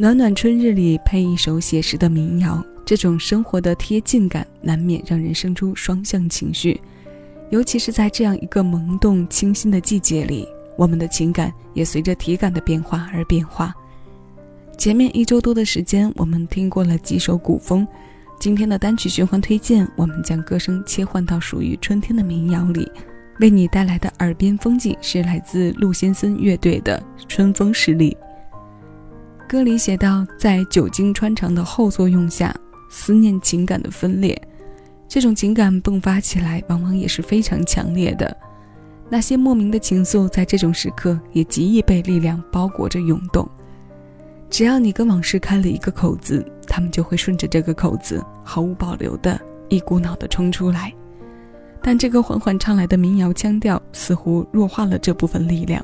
暖暖春日里配一首写实的民谣，这种生活的贴近感难免让人生出双向情绪。尤其是在这样一个萌动清新的季节里，我们的情感也随着体感的变化而变化。前面一周多的时间，我们听过了几首古风，今天的单曲循环推荐，我们将歌声切换到属于春天的民谣里，为你带来的耳边风景是来自陆先森乐队的《春风十里》。歌里写道，在久经穿肠的后作用下，思念情感的分裂，这种情感迸发起来，往往也是非常强烈的。那些莫名的情愫，在这种时刻也极易被力量包裹着涌动。只要你跟往事开了一个口子，他们就会顺着这个口子，毫无保留的一股脑的冲出来。但这个缓缓唱来的民谣腔调，似乎弱化了这部分力量。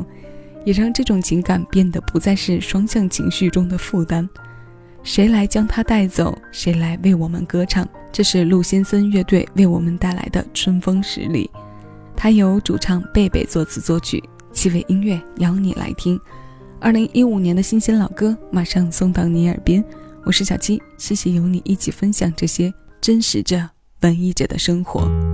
也让这种情感变得不再是双向情绪中的负担。谁来将它带走？谁来为我们歌唱？这是陆先森乐队为我们带来的《春风十里》，它由主唱贝贝作词作曲，七味音乐邀你来听。二零一五年的新鲜老歌，马上送到你耳边。我是小七，谢谢有你一起分享这些真实着、文艺着的生活。